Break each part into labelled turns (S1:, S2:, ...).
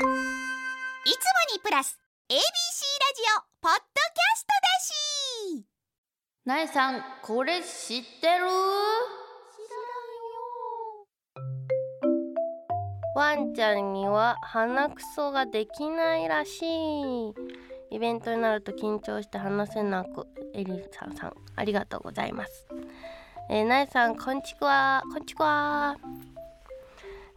S1: いつもにプラス ABC ラジオポッドキャストだし。
S2: なえさんこれ知ってる？ワンちゃんには鼻くそができないらしい。イベントになると緊張して話せなく。エリサさんありがとうございます。えー、なえさんこんちくわこんちくわ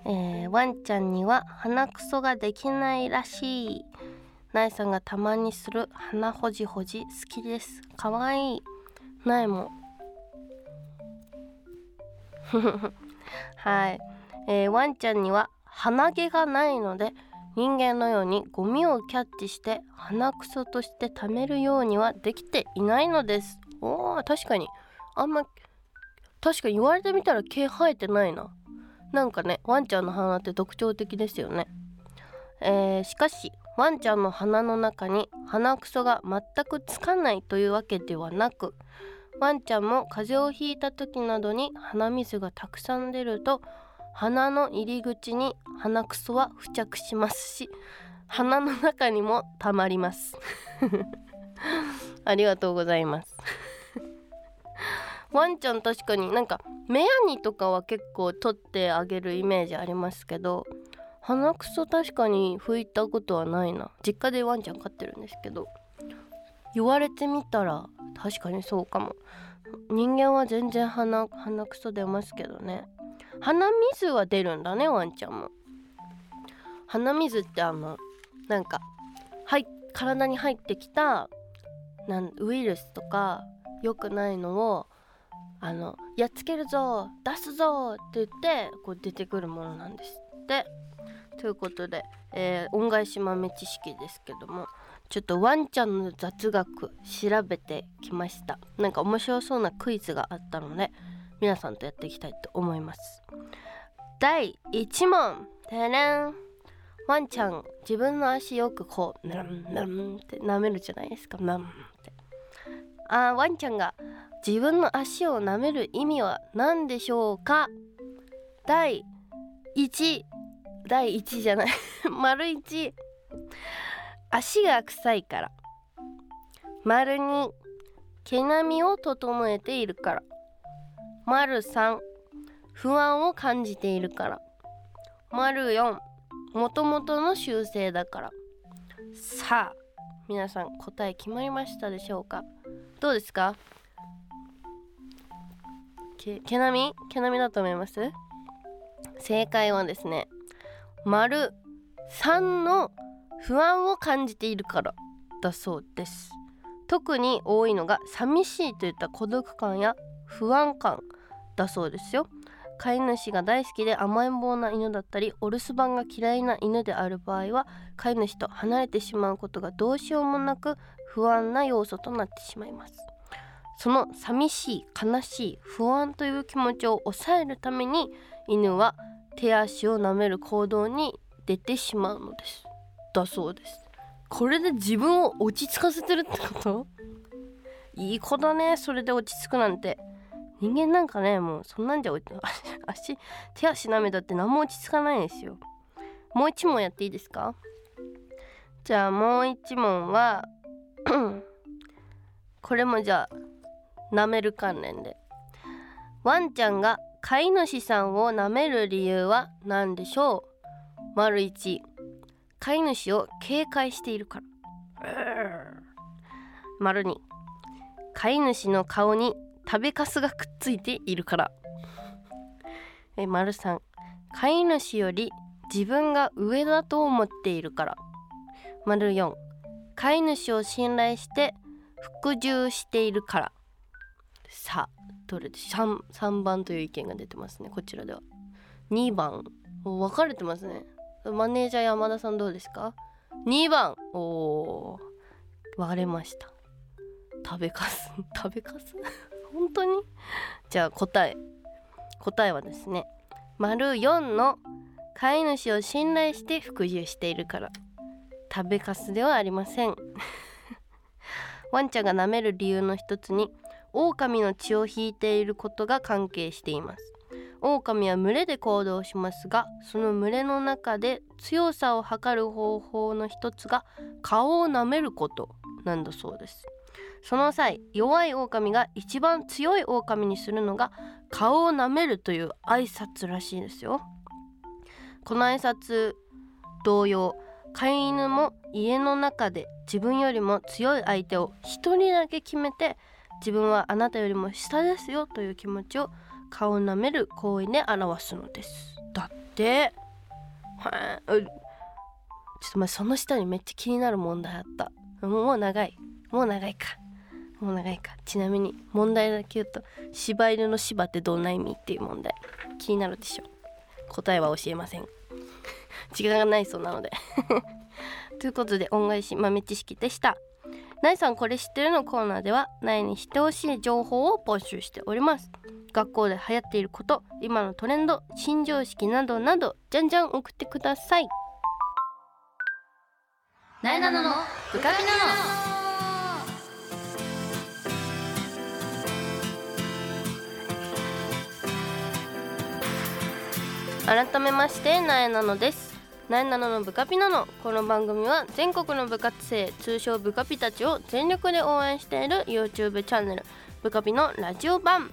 S2: えー、ワンちゃんには鼻くそができないらしい。なえさんがたまにする鼻ほじほじ。好きです。かわいい。なえも はい、えー、ワンちゃんには鼻毛がないので人間のようにゴミをキャッチして鼻くそとして貯めるようにはできていないのです。おー確かに。あんま確かに言われてみたら毛生えてないな。なんかねワンちゃんの鼻って特徴的ですよね、えー、しかしワンちゃんの鼻の中に鼻くそが全くつかないというわけではなくワンちゃんも風邪をひいた時などに鼻水がたくさん出ると鼻の入り口に鼻くそは付着しますし鼻の中にもたまります。ありがとうございます。ワンちゃん確かになんか目やにとかは結構取ってあげるイメージありますけど鼻くそ確かに拭いたことはないな。実家でワンちゃん飼ってるんですけど言われてみたら確かにそうかも。人間は全然鼻鼻くそ出ますけどね。鼻水は出るんだねワンちゃんも。鼻水ってあのなんかはい体に入ってきたなんウイルスとか良くないのをあのやっつけるぞ出すぞって言ってこう出てくるものなんですって。ということで、えー、恩返し豆知識ですけどもちょっとワンちゃんの雑学調べてきました。なんか面白そうなクイズがあったので皆さんとやっていきたいと思います。第1問てれん。ワンちゃん自分の足よくこうナンナンって舐めるじゃないですかナンってあワンちゃんが自分の足を舐める意味は何でしょうか？第1第1じゃない。丸1足が臭いから。丸2毛並みを整えているから。丸3不安を感じているから。丸4もともとの習性だから。さあ皆さん答え決まりましたでしょうか？どうですか？毛毛並み毛並みだと思います？正解はですね丸3の不安を感じているからだそうです。特に多いのが寂しいといった孤独感や不安感だそうですよ。飼い主が大好きで甘えん坊な犬だったりお留守番が嫌いな犬である場合は飼い主と離れてしまうことがどうしようもなく不安な要素となってしまいます。その寂しい悲しい不安という気持ちを抑えるために犬は手足を舐める行動に出てしまうのです。だそうです。これで自分を落ち着かせてるってこと？いい子だね。それで落ち着くなんて。人間なんかねもうそんなんじゃ 足手足舐めたって何も落ち着かないんですよ。もう一問やっていいですか？じゃあもう一問は これもじゃあ舐める関連で。ワンちゃんが飼い主さんを舐める理由は何でしょう？丸1飼い主を警戒しているから。丸2飼い主の顔に食べかすがくっついているから。え丸3飼い主より自分が上だと思っているから。丸4飼い主を信頼して服従しているから。さあどれで 3, 3番という意見が出てますね。こちらでは。2番。分かれてますね。マネージャー山田さんどうですか？2番。お割れました。食べかす。食べかす？本当に？じゃあ答え。答えはですね。丸4の飼い主を信頼して服従しているから。食べかすではありません。ワンちゃんが舐める理由の一つに狼の血を引いていることが関係しています。狼は群れで行動しますがその群れの中で強さを測る方法の一つが顔を舐めることなんだそうです。その際弱い狼が一番強い狼にするのが顔を舐めるという挨拶らしいですよ。この挨拶同様飼い犬も家の中で自分よりも強い相手を一人だけ決めて自分はあなたよりも下ですよという気持ちを顔を舐める行為で表すのです。だってはちょっと待ってその下にめっちゃ気になる問題あった。もう長い。もう長いか。もう長いか。ちなみに問題だけ言うと柴犬の柴ってどんな意味っていう問題。気になるでしょ。答えは教えません。時間がないそうなので。ということで恩返し豆知識でした。ナイさんこれ知ってるのコーナーではナイに知ってほしい情報を募集しております。学校で流行っていること今のトレンド新常識などなどじゃんじゃん送ってください。
S1: なえなのナノ
S2: 改めましてなえなのですなえなののブカピナノこの番組は全国の部活生通称ブカピたちを全力で応援している YouTube チャンネルブカピのラジオ版。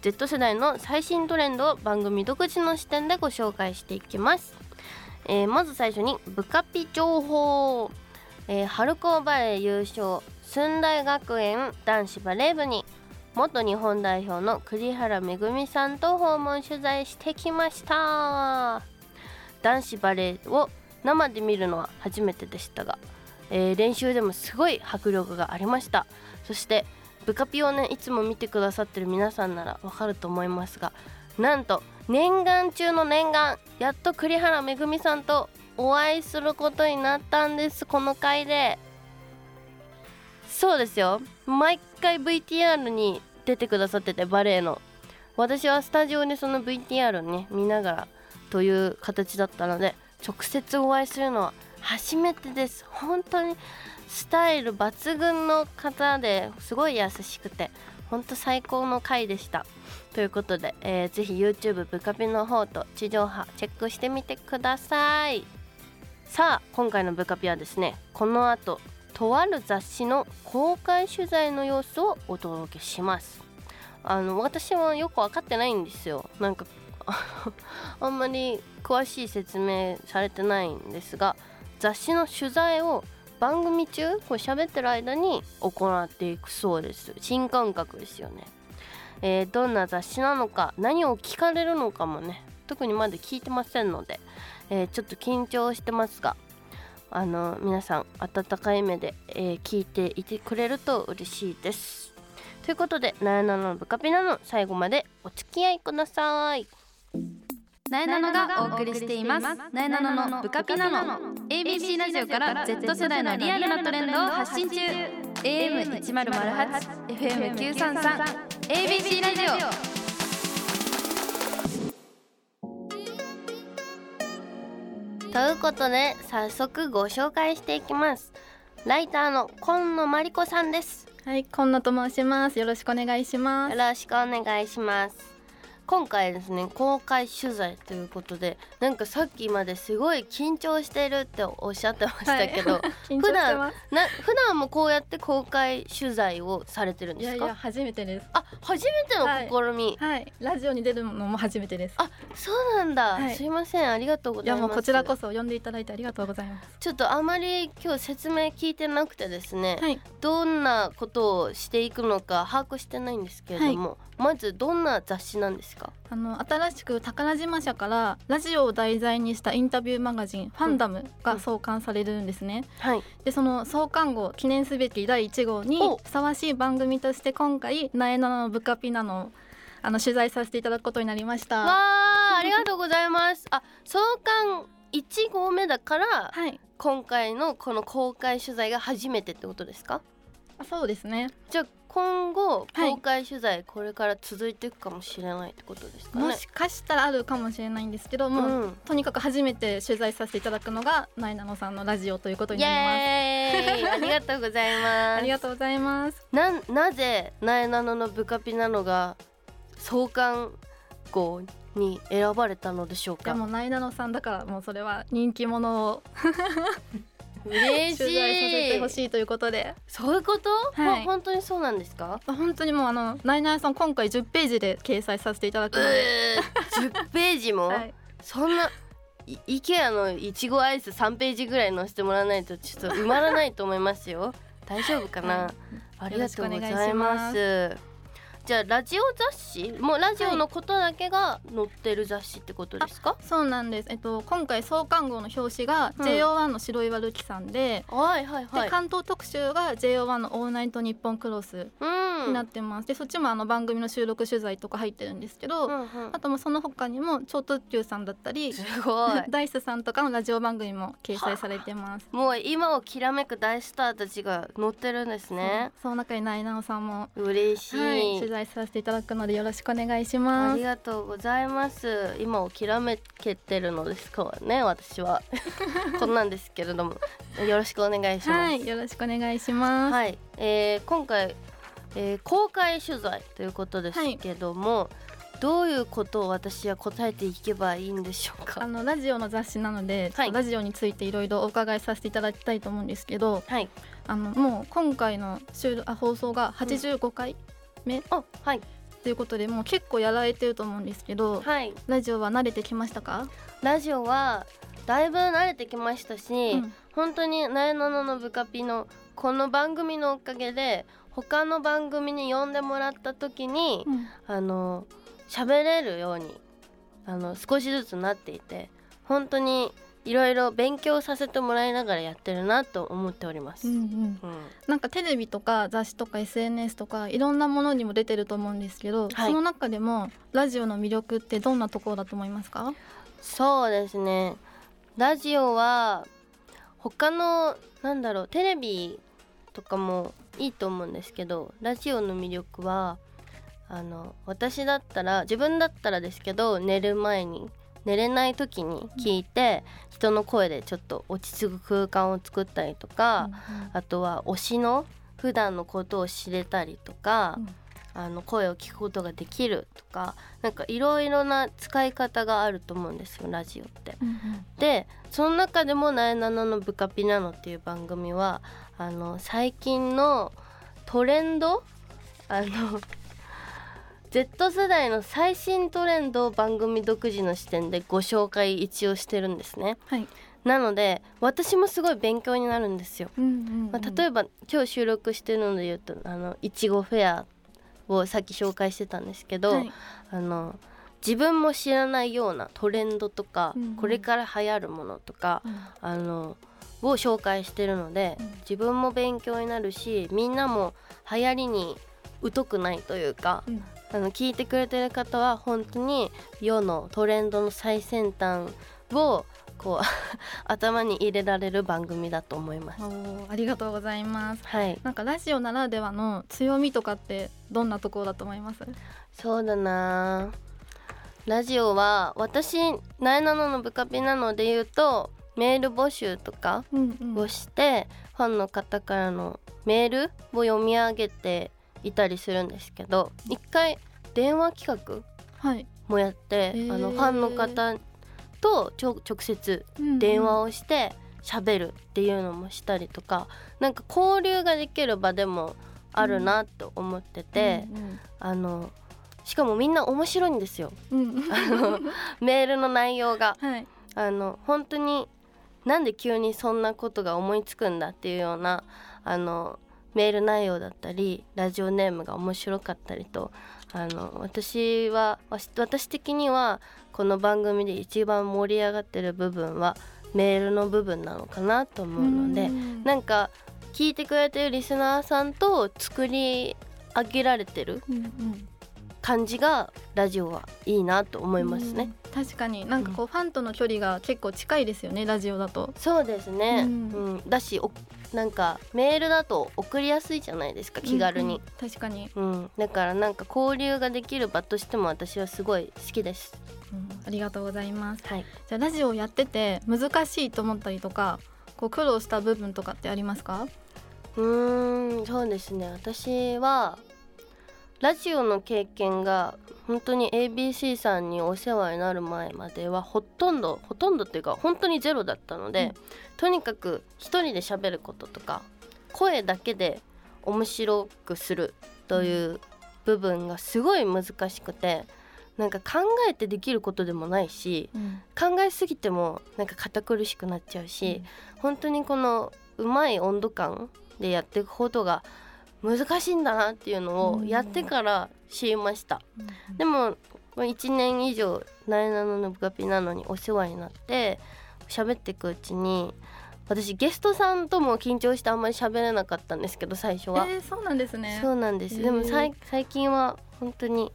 S2: Z 世代の最新トレンドを番組独自の視点でご紹介していきます、えーまず最初にブカピ情報、えー春高バレー優勝駿台学園男子バレー部に元日本代表の栗原恵さんと訪問取材してきました。男子バレーを生で見るのは初めてでしたが、えー練習でもすごい迫力がありました。そしてブカピをねいつも見てくださってる皆さんならわかると思いますがなんと念願中の念願やっと栗原恵さんとお会いすることになったんですこの回で。そうですよ。毎回 VTR に出てくださっててバレエの。私はスタジオでその VTR をね見ながらという形だったので直接お会いするのは初めてです。本当にスタイル抜群の方ですごい優しくて本当最高の回でした。ということで、えー、ぜひ YouTube ブカピの方と地上波チェックしてみてください。さあ今回のブカピはですねこの後とある雑誌の公開取材の様子をお届けします。あの私はよく分かってないんですよ。なんか あんまり詳しい説明されてないんですが雑誌の取材を番組中こう喋ってる間に行っていくそうです。新感覚ですよね、えーどんな雑誌なのか何を聞かれるのかもね特にまだ聞いてませんので、えーちょっと緊張してますがあの皆さん温かい目で、えー聞いていてくれると嬉しいです。ということで「なえなののブカピナ」の最後までお付き合いください。
S3: なえなのがお送りしています。なえなののブカピナノ ABC ラジオから Z 世代のリアルなトレンドを発信中。AM1008 FM933 ABC ラジオ。
S2: ということで早速ご紹介していきます。ライターの今野真理子さんです。
S4: はい、今野と申します。よろしくお願いします。
S2: よろしくお願いします今回ですね公開取材ということでなんかさっきまですごい緊張してるっておっしゃってましたけど、
S4: 緊張してます。
S2: な普段もこうやって公開取材をされてるんですか？
S4: いやいや、初めてです。
S2: あ初めての試み、
S4: はい、ラジオに出るのも初めてです。
S2: あそうなんだ、
S4: はい。
S2: すいませんありがとうございます。
S4: いやもうこちらこそ呼んでいただいてありがとうございます。
S2: ちょっとあまり今日説明聞いてなくてですね、
S4: はい、
S2: どんなことをしていくのか把握してないんですけれども、まずどんな雑誌なんですか？
S4: あの新しく宝島社からラジオを題材にしたインタビューマガジン、ファンダムが創刊されるんですね。
S2: はい。
S4: でその創刊号記念すべき第1号に
S2: お。
S4: ふさわしい番組として今回「なえなののブカピナの」あの取材させていただくことになりました。
S2: わあありがとうございます。あ創刊1号目だから
S4: はい、
S2: 今回のこの公開取材が初めてってことですか？
S4: あそうですね。
S2: じゃあ今後
S4: はい
S2: 公開取材これから続いていくかもしれないってことですかね、
S4: もしかしたらあるかもしれないんですけども、
S2: うん。
S4: とにかく初めて取材させていただくのがナイナノさんのラジオということに
S2: イ
S4: なります。
S2: ありがとうございます。
S4: ありがとうございます。
S2: なんなぜなえなののブカピなのが創刊号に選ばれたのでしょうか？
S4: でもナイナノさんだからもうそれは人気者を
S2: 嬉し
S4: 取材させてほ
S2: い
S4: しいということで。
S2: そういうこと、
S4: はい。
S2: ほ本当にそうなんですか？
S4: あ本当にもうあのナイナノさん今回10ページで掲載させていただく。
S2: う
S4: ので、
S2: ー10ページも、
S4: はい、
S2: そんないイケアのいちごアイス3ページぐらい載せてもらわないとちょっと埋まらないと思いますよ。大丈夫かな、
S4: はい。
S2: ありがとうございますじゃあラジオ雑誌もうラジオのことだけが載ってる雑誌ってことですか、
S4: そうなんです、えっと、今回創刊号の表紙が
S2: うん
S4: JO1 の白岩瑠希さんで,、
S2: はいはいはい。
S4: で関東特集が JO1 の「オールナイトニッポンクロス」
S2: うん。
S4: になってます、でそっちもあの番組の収録取材とか入ってるんですけど、
S2: うんうん。
S4: あともうその他にも超特急さんだったり
S2: すごい。
S4: ダイスさんとかのラジオ番組も掲載されてます。
S2: もう今をきらめく大スターたちが載ってるんですね。
S4: その中にナイナオさんも、
S2: 嬉しい、
S4: はい、取材させていただくのでよろしくお願いし
S2: あ
S4: ます。
S2: り。がとうございます。今をきらめけてるのですからね私は。こんなんですけれども。よろしくお願いします。
S4: はい、よろしくお願いします。
S2: はい、えー今回、えー公開取材ということですけども、どういうことを私は答えていけばいいんでしょう
S4: あ
S2: か
S4: のラジオの雑誌なので、
S2: はい
S4: ラジオについていろいろお伺いさせていただきたいと思うんですけど、
S2: はい。
S4: あのもう今回の収録あ放送が85回目
S2: あはい。
S4: ということで、もう結構やられてると思うんですけど、
S2: はい。
S4: ラジオは慣れてきましたか？
S2: ラジオはだいぶ慣れてきましたし、
S4: うん。
S2: 本当に「なえなののブカピ」のこの番組のおかげで他の番組に呼んでもらった時に、
S4: うん。
S2: あの喋れるようにあの少しずつなっていて本当にいろいろ勉強させてもらいながらやってるなと思っております。
S4: うんうん
S2: うん
S4: なんかテレビとか雑誌とか SNS とかいろんなものにも出てると思うんですけど、
S2: はい
S4: その中でもラジオの魅力ってどんなところだと思いますか？
S2: そうですねラジオは他のなんだろうテレビとかもいいと思うんですけどラジオの魅力はあの私だったら自分だったらですけど寝る前に寝れない時に聞いて、人の声でちょっと落ち着く空間を作ったりとか、あとは推しの普段のことを知れたりとか、
S4: うん。
S2: あの声を聞くことができるとかなんかいろいろな使い方があると思うんですよラジオって。
S4: うんうん。
S2: でその中でも「なえなののブカピなの」っていう番組はあの最近のトレンド？あの Z 世代の最新トレンドを番組独自の視点でご紹介一応してるんですね。
S4: はい。
S2: なので私もすごい勉強になるんですよ。
S4: うんうんうん
S2: まあ、例えば今日収録してるので言うとあのいちごフェアをさっき紹介してたんですけど、
S4: はい
S2: あの自分も知らないようなトレンドとか、
S4: うんうん
S2: これから流行るものとか、
S4: うん
S2: あのを紹介してるので、
S4: うん
S2: 自分も勉強になるしみんなも流行りに疎くないというか、
S4: うん
S2: あの聞いてくれてる方は本当に世のトレンドの最先端をこう 頭に入れられる番組だと思います。
S4: ありがとうございます。
S2: はい、
S4: なんかラジオならではの強みとかってどんなところだと思います？
S2: そうだなラジオは私なえなののブカピなので言うとメール募集とか
S4: うんうん
S2: をして、ファンの方からのメールを読み上げていたりするんですけど一回電話企画
S4: はい。
S2: もやって、
S4: へー
S2: あのファンの方と直接電話をして喋るっていうのもしたりとか、なんか交流ができる場でもあるなと思ってて、あのしかもみんな面白いんですよ
S4: うんうんうん
S2: あのメールの内容が。
S4: はい。
S2: あの本当になんで急にそんなことが思いつくんだっていうようなあのメール内容だったりラジオネームが面白かったりとあの私は私的にはこの番組で一番盛り上がってる部分はメールの部分なのかなと思うので
S4: ん
S2: なんか聞いてくれてるリスナーさんと作り上げられてる感じがラジオはいいなと思いますね。
S4: うん。確かになんかこうファンとの距離が結構近いですよねラジオだと。
S2: そうですね、
S4: う
S2: うんんだしおなんかメールだと送りやすいじゃないですか気軽に、
S4: うん。うん確かに、
S2: うん。だからなんか交流ができる場としても私はすごい好きです。
S4: うん。ありがとうございます。
S2: はい。
S4: じゃあラジオをやってて難しいと思ったりとかこう苦労した部分とかってありますか？
S2: うーんそうですね。私はラジオの経験が本当に ABC さんにお世話になる前まではほとんどほとんどっていうか本当にゼロだったので、
S4: うん。
S2: とにかく一人で喋ることとか声だけで面白くするという部分がすごい難しくてなんか考えてできることでもないし
S4: うん。
S2: 考えすぎてもなんか堅苦しくなっちゃうし、本当にこのうまい温度感でやっていくことが難しいんだなっていうのをやってから知りました、でも1年以上ナイナノのブカピなのにお世話になって喋っていくうちに私ゲストさんとも緊張してあんまり喋れなかったんですけど最初は、
S4: えー、そうなんですね。
S2: そうなんです。
S4: へー。
S2: でもさい最近は本当に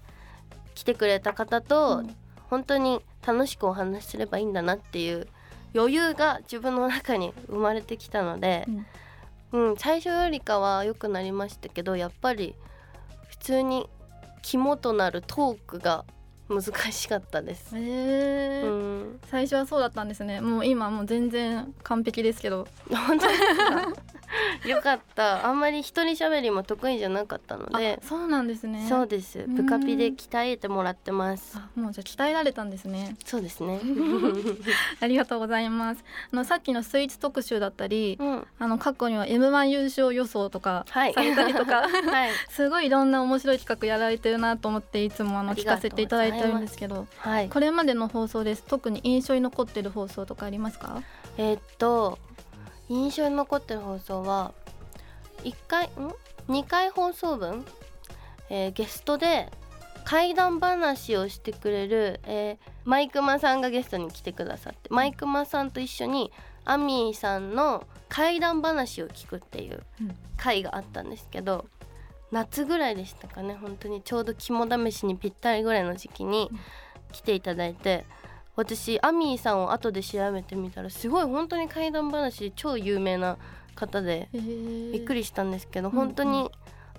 S2: 来てくれた方と、
S4: うん。
S2: 本当に楽しくお話しすればいいんだなっていう余裕が自分の中に生まれてきたので、うん最初よりかは良くなりましたけどやっぱり普通に肝となるトークが難しかったです。
S4: えー。
S2: うん、
S4: 最初はそうだったんですね。もう今もう全然完璧ですけど。
S2: 本当ですか？よかった。あんまり一人喋りも得意じゃなかったので。
S4: あそうなんですね。
S2: そうです。
S4: ん。
S2: ブカピで鍛えてもらってます。
S4: あもうじゃあ鍛えられたんですね。
S2: そうですね。
S4: ありがとうございます。あのさっきのスイーツ特集だったり
S2: うん。
S4: あの過去には M1 優勝予想とか
S2: はい。
S4: されたりとか、
S2: はい。
S4: すごいいろんな面白い企画やられてるなと思っていつもあの聞かせていただいてるんですけど
S2: はい。
S4: これまでの放送です。特に印象に残ってる放送とかありますか？
S2: えーっと印象に残ってる放送は1回ん？2回放送分、えーゲストで怪談話をしてくれる、えーマイクマさんがゲストに来てくださってマイクマさんと一緒にアミーさんの怪談話を聞くっていう
S4: うん。
S2: 回があったんですけど、夏ぐらいでしたかね。本当にちょうど肝試しにぴったりぐらいの時期に来ていただいて私アミーさんを後で調べてみたらすごい本当に怪談話で超有名な方でび
S4: び
S2: っくりしたんですけど、
S4: うん
S2: 本当に、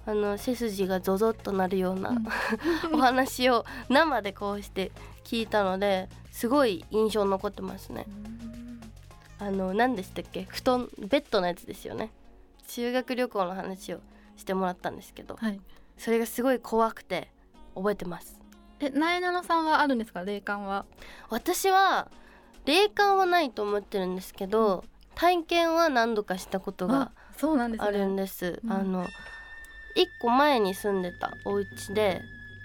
S2: あの背筋がゾゾッとなるような、
S4: うん。
S2: お話を生でこうして聞いたのですごい印象に残ってますね。あの何でしたっけ？布団ベッドのやつですよね。修学旅行の話をしてもらったんですけど
S4: はい。
S2: それがすごい怖くて覚えてます
S4: えなえなのさんはあるんですか？霊感は
S2: 私は霊感はないと思ってるんですけど、体験は何度かしたことが
S4: あそうなんです
S2: です。
S4: うん
S2: あの一個前に住んでたお家で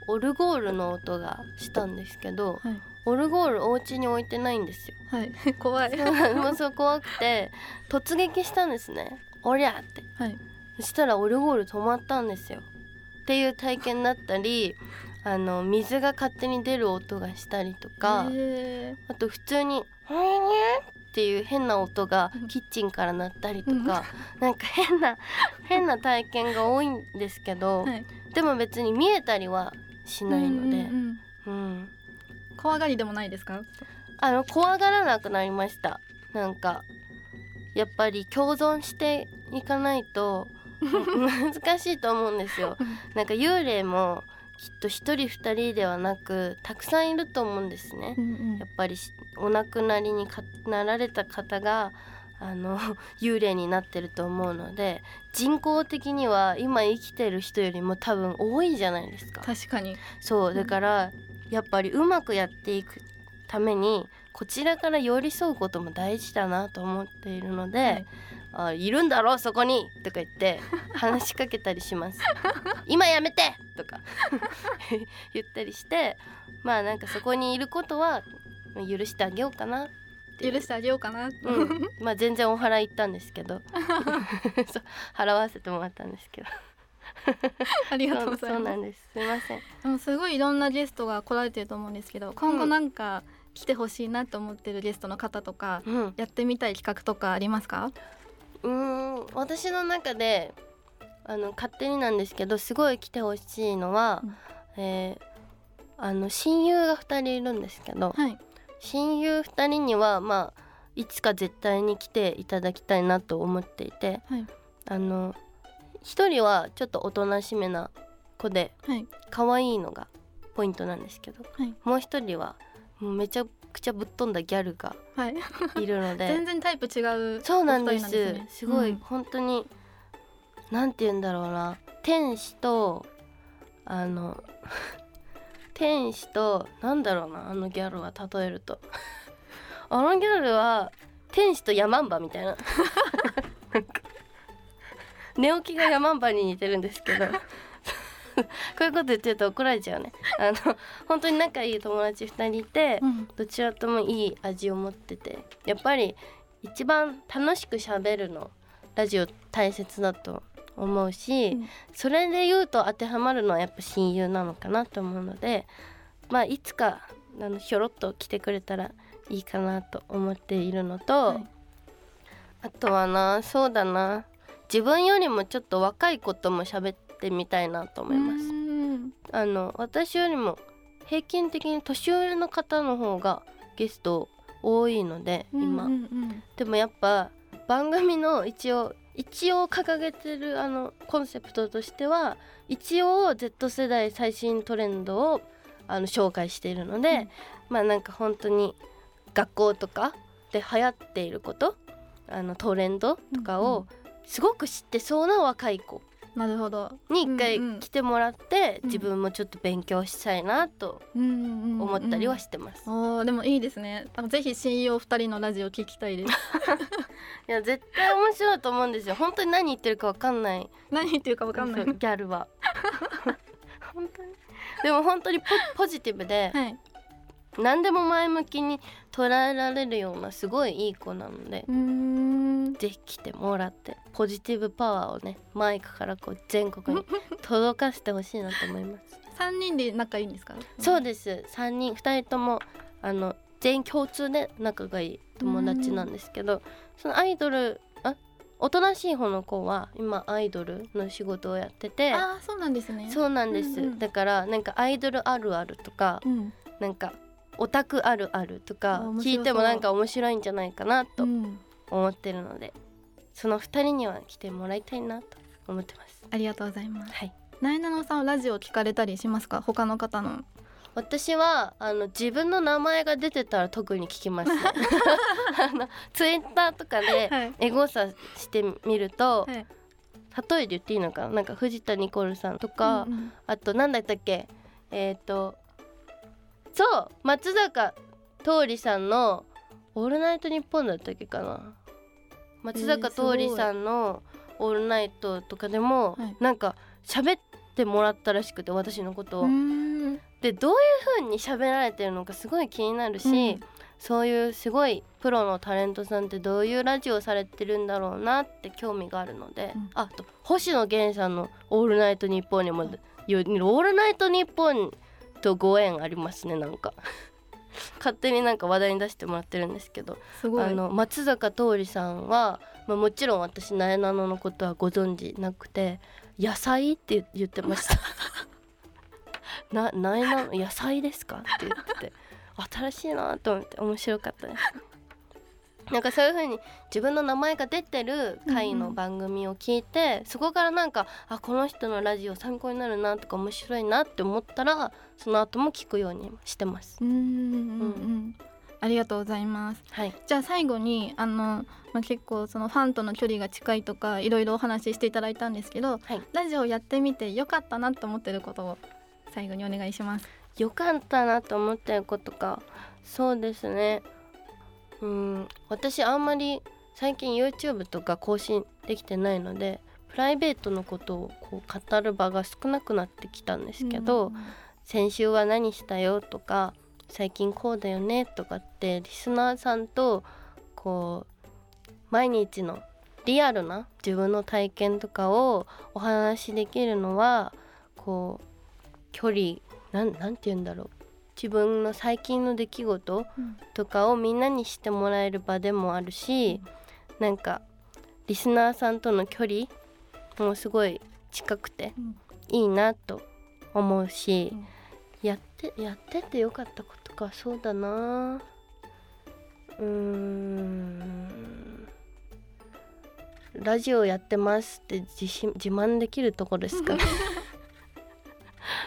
S2: オルゴールの音がしたんですけど、
S4: はい
S2: オルゴールお家に置いてないんですよ。
S4: はい 怖い
S2: もうそう怖くて突撃したんですね。おりゃって。
S4: はい
S2: そしたらオルゴール止まったんですよ。っていう体験だったりあの水が勝手に出る音がしたりとか、
S4: へ
S2: あと普通に「ほいにゃ」っていう変な音が
S4: うん。
S2: キッチンから鳴ったりと
S4: うん。
S2: か、なんか変な変な体験が多いんですけど、
S4: ーはい。
S2: でも別に見えたりはしないので、
S4: うんうんうん
S2: うん。
S4: 怖がりでもないですか？
S2: あの怖がらなくなりました。なんかやっぱり共存していかないと 難しいと思うんですよ。なんか幽霊もきっと一人二人ではなくたくさんいると思うんですね、
S4: うんうん。
S2: やっぱりしお亡くなりにかなられた方があの 幽霊になってると思うので人口的には今生きてる人よりも多分多いじゃないですか。
S4: 確かに。
S2: そうだからやっぱりうまくやっていくためにこちらから寄り添うことも大事だなと思っているので、
S4: はい
S2: あいるんだろそこにとか言って 話しかけたりします。今やめてとか 言ったりしてまあなんかそこにいることは許してあげようかな
S4: 許してあげようかな、
S2: うん、まあ全然お祓い行ったんですけど。そう払わせてもらったんですけど。
S4: ありがとうございます。
S2: そうなんです。すいません。
S4: でもすごいいろんなゲストが来られてると思うんですけど今後なんか来てほしいなと思ってるゲストの方とか
S2: うん。
S4: やってみたい企画とかありますか？
S2: うーん私の中であの勝手になんですけどすごい来てほしいのは、
S4: うん。
S2: えーあの親友が2人いるんですけど、
S4: はい。
S2: 親友2人にはまあいつか絶対に来ていただきたいなと思っていて
S4: はい。
S2: あの1人はちょっとおとなしめな子で
S4: はい。
S2: 可愛いのがポイントなんですけど、
S4: はい。
S2: もう1人はもうめちゃくちゃぶっ飛んだギャルが
S4: はい。
S2: いるので。
S4: 全然タイプ違う
S2: そうなんです。すごい、
S4: うん。
S2: 本当になんて言うんだろうな。天使とあの 天使となんだろうなあのギャルは例えると。あのギャルは天使とヤマンバみたいな。なんか寝起きがヤマンバに似てるんですけど。こ ういうこと言ってると怒られちゃうね。あの本当に仲いい友達2人いて
S4: うん。
S2: どちらともいい味を持ってて。やっぱり一番楽しく喋るのラジオ大切だと思うし、
S4: うん。
S2: それで言うと当てはまるのはやっぱ親友なのかなと思うのでまあいつかあのひょろっと来てくれたらいいかなと思っているのと、
S4: はい。
S2: あとはなそうだな。自分よりもちょっと若いことも喋ってみたいなと思います。
S4: うん。
S2: あの私よりも平均的に年上の方の方がゲスト多いので今、
S4: うんうん。
S2: でもやっぱ番組の一応一応掲げてるあのコンセプトとしては一応 Z 世代最新トレンドをあの紹介しているので、
S4: うん。
S2: まあなんか本当に学校とかで流行っていることあのトレンドとか
S4: うんう
S2: をすごく知ってそうな若い子
S4: なるほど。
S2: に一回
S4: うんうん。
S2: 来てもらって、
S4: うん。
S2: 自分もちょっと勉強したいなと思
S4: 思
S2: ったりはしてます。
S4: おーでもいいですね。ぜひ親友二人のラジオ聞きたいです。
S2: いや絶対面白いと思うんですよ。本当に何言ってるかわかんない。
S4: 何言ってるかわかんない。
S2: ギャルは。本当に。でも本当にポポジティブで
S4: はい
S2: 何でも前向きに捉えられるようなすごいいい子なのでぜひ来てもらってポジティブパワーをねマイクからこう全国に 届かせてほしいなと思います。
S4: 三人で仲いいんですか？
S2: そうです。3人2人ともあの全員共通で仲がいい友達なんですけどそのアイドルあおとなしい方の子は今アイドルの仕事をやってて
S4: ああそうなんですね。
S2: そうなんです、
S4: うんうん。
S2: だからなんかアイドルあるあるとか
S4: うん。
S2: なんかオタクあるあるとか聞いてもなんか面白いんじゃないかなと
S4: うん。
S2: 思ってるので、その2人には来てもらいたいなと思ってます。
S4: ありがとうございます。
S2: はい。
S4: なえなのさんはラジオ聞かれたりしますか？他の方の。
S2: 私はあの自分の名前が出てたら特に聞きます。あのツイッターとかで
S4: はい。
S2: エゴサしてみると、
S4: はい。
S2: 例えで言っていいのかな？なんか藤田ニコルさんとか、
S4: うんうん。
S2: あと何だったっけ？えっ、とそう松坂桃李さんの「オールナイトニッポン」だったっけかな。松坂桃李さんの「オールナイト」とかでも、
S4: はい。
S2: なんか喋ってもらったらしくて私のことを。でどういう風に喋られてるのかすごい気になるし、
S4: うん。
S2: そういうすごいプロのタレントさんってどういうラジオされてるんだろうなって興味があるので、
S4: うん。
S2: あと星野源さんの「オールナイトニッポン」にも、よオールナイトニッポンとご縁ありますねなんか 勝手になんか話題に出してもらってるんですけど
S4: すごい
S2: あの松坂桃李さんは、まあ、もちろん私なえなののことはご存知なくて「野菜?」って言ってました。ななえなの野菜ですかって言ってて新しいなと思って面白かったです。なんかそういう風に自分の名前が出てる回の番組を聞いて、そこからなんかあこの人のラジオ参考になるなとか面白いなって思ったらその後も聞くようにしてます。
S4: うーんうんうん。ありがとうございます。
S2: はい、
S4: じゃあ最後にあの、まあ、結構そのファンとの距離が近いとかいろいろお話ししていただいたんですけど、
S2: はい。
S4: ラジオやってみてよかったなと思ってることを最後にお願いします。
S2: よかったなと思ってることか。そうですねうん私あんまり最近 YouTube とか更新できてないのでプライベートのことをこう語る場が少なくなってきたんですけど、先週は何したよとか最近こうだよねとかってリスナーさんとこう毎日のリアルな自分の体験とかをお話しできるのはこう距離なんなんて言うんだろう自分の最近の出来事
S4: うん
S2: とかをみんなにしてもらえる場でもあるしなんかリスナーさんとの距離もすごい近くて
S4: うん。
S2: いいなと思うし、
S4: うん。
S2: やってやっててよかったことかそうだな。うーん。ラジオやってますって自信自慢できるとこですか？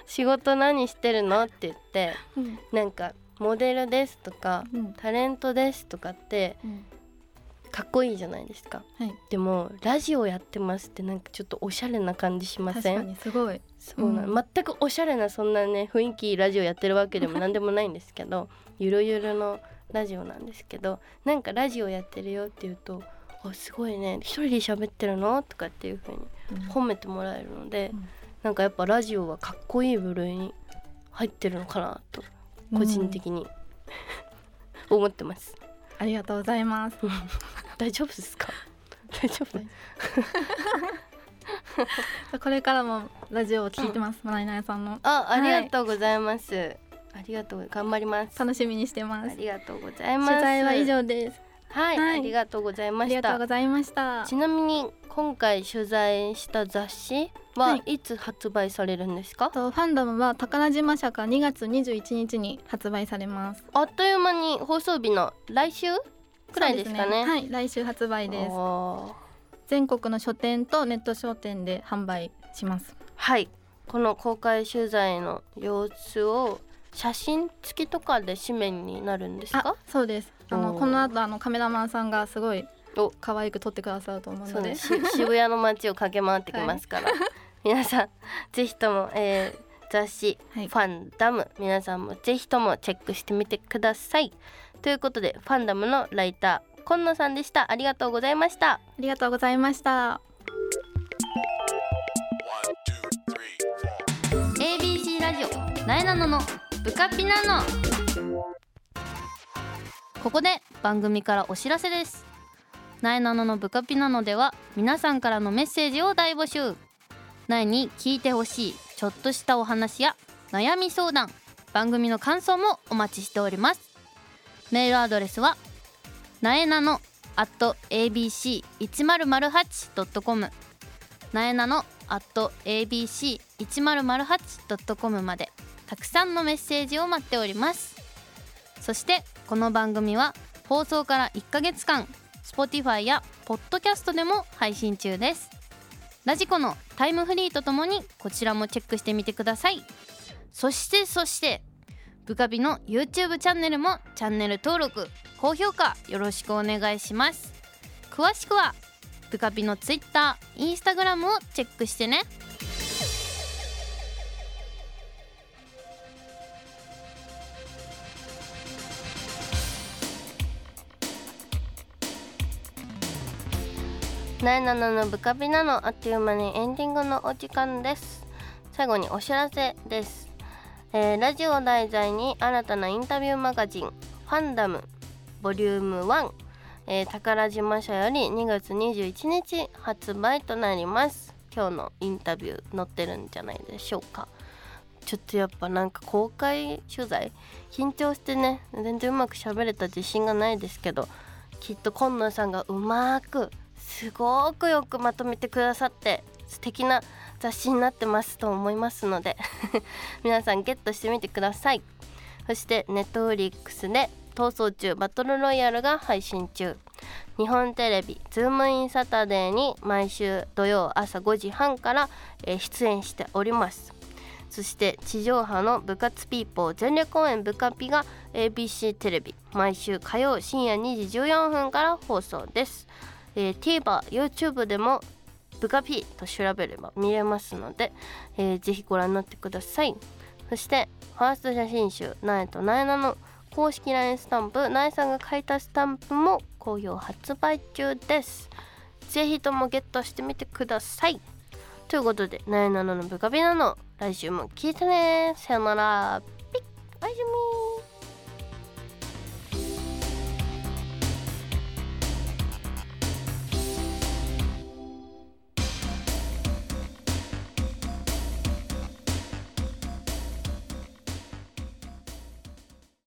S2: 仕事何してるの？って言って
S4: うん。
S2: なんかモデルですとか
S4: うん。
S2: タレントですとかって
S4: うん。
S2: かっこいいじゃないですか。
S4: はい。
S2: でもラジオやってますってなんかちょっとおしゃれな感じしま
S4: 確か
S2: せん
S4: にすごい。
S2: そうな、
S4: うん。
S2: 全くおしゃれなそんなね雰囲気ラジオやってるわけでも なんでもないんですけどゆるゆるのラジオなんですけどなんかラジオやってるよって言うと「あすごいね。一人で喋ってるの?」とかっていう風に褒めてもらえるので、
S4: うん
S2: なんかやっぱラジオはかっこいい部類に入ってるのかなと個人的に、思ってます。
S4: ありがとうございます。
S2: 大丈夫ですか？大丈夫？
S4: これからもラジオを聞いてます。まななさんの。
S2: あありがとうございます、ありがとう頑張ります。
S4: 楽しみにしてま
S2: あ
S4: す
S2: りがとうございます。
S4: 取材は以上です
S2: はい、
S4: はい。
S2: ありがとうござい
S4: あ
S2: ました。ちなみに今回取材した雑誌
S4: は
S2: はい。つ発売されるんですか、
S4: とファンダムは宝島社から2月21日に発売されます。
S2: あっという間に放送日の来週くらいですかね。
S4: そうはい来週発売です。全国の書店とネット書店で販売します。
S2: はい。この公開取材の様子を写真付きとかで紙面になるんです
S4: あ
S2: か
S4: そうですあのこの後あのカメラマンさんがすごい
S2: お。
S4: 可愛く撮ってくださると思うので。
S2: 渋谷の街を駆け回ってきますから、皆さんぜひとも、えー雑誌、
S4: はい。
S2: ファンダム皆さんもぜひともチェックしてみてください。ということでファンダムのライター今野さんでした。ありがとうございました。
S4: ありがとうございました。
S3: ABC ラジオなえなののブカピナのここで番組からお知らせです。なえなののブカピナのでは皆さんからのメッセージを大募集。なえに聞いてほしいちょっとしたお話や悩み相談番組の感想もお待ちしております。メールアドレスはなえなの at abc1008.com なえなの at abc1008.com までたくさんのメッセージを待っております。そしてこの番組は放送から1ヶ月間 Spotify や Podcast でも配信中です。ラジコのタイムフリーとともにこちらもチェックしてみてください。そしてそしてブカビの YouTube チャンネルもチャンネル登録高評価よろしくお願いします。詳しくはブカピの Twitter、Instagram をチェックしてね。
S2: なえなののブカビなのあっという間にエンディングのお時間です。最後にお知らせです、えーラジオ題材に新たなインタビューマガジンファンダムボリューム1、えー宝島社より2月21日発売となります。今日のインタビュー載ってるんじゃないでしょうか。ちょっとやっぱなんか公開取材？緊張してね全然うまく喋れた自信がないですけどきっと今野さんがうまくすごくよくまとめてくださって素敵な雑誌になってますと思いますので 皆さんゲットしてみてください。そしてネットフリックスで逃走中バトルロイヤルが配信中。日本テレビズームインサタデーに毎週土曜朝5時半から、出演しております。そして地上波の部活ピーポー全力応援部カピが ABC テレビ毎週火曜深夜2時14分から放送です、えー TVer、YouTube でも部カピと調べれば見れますので、えーぜひご覧になってください。そしてファースト写真集「なえとなえな」の公式 LINE スタンプなえさんが書いたスタンプも好評発売中です。ぜひともゲットしてみてください。ということでなえなののブカビなの来週も聞いてね。さよなら。ピッおやすみ。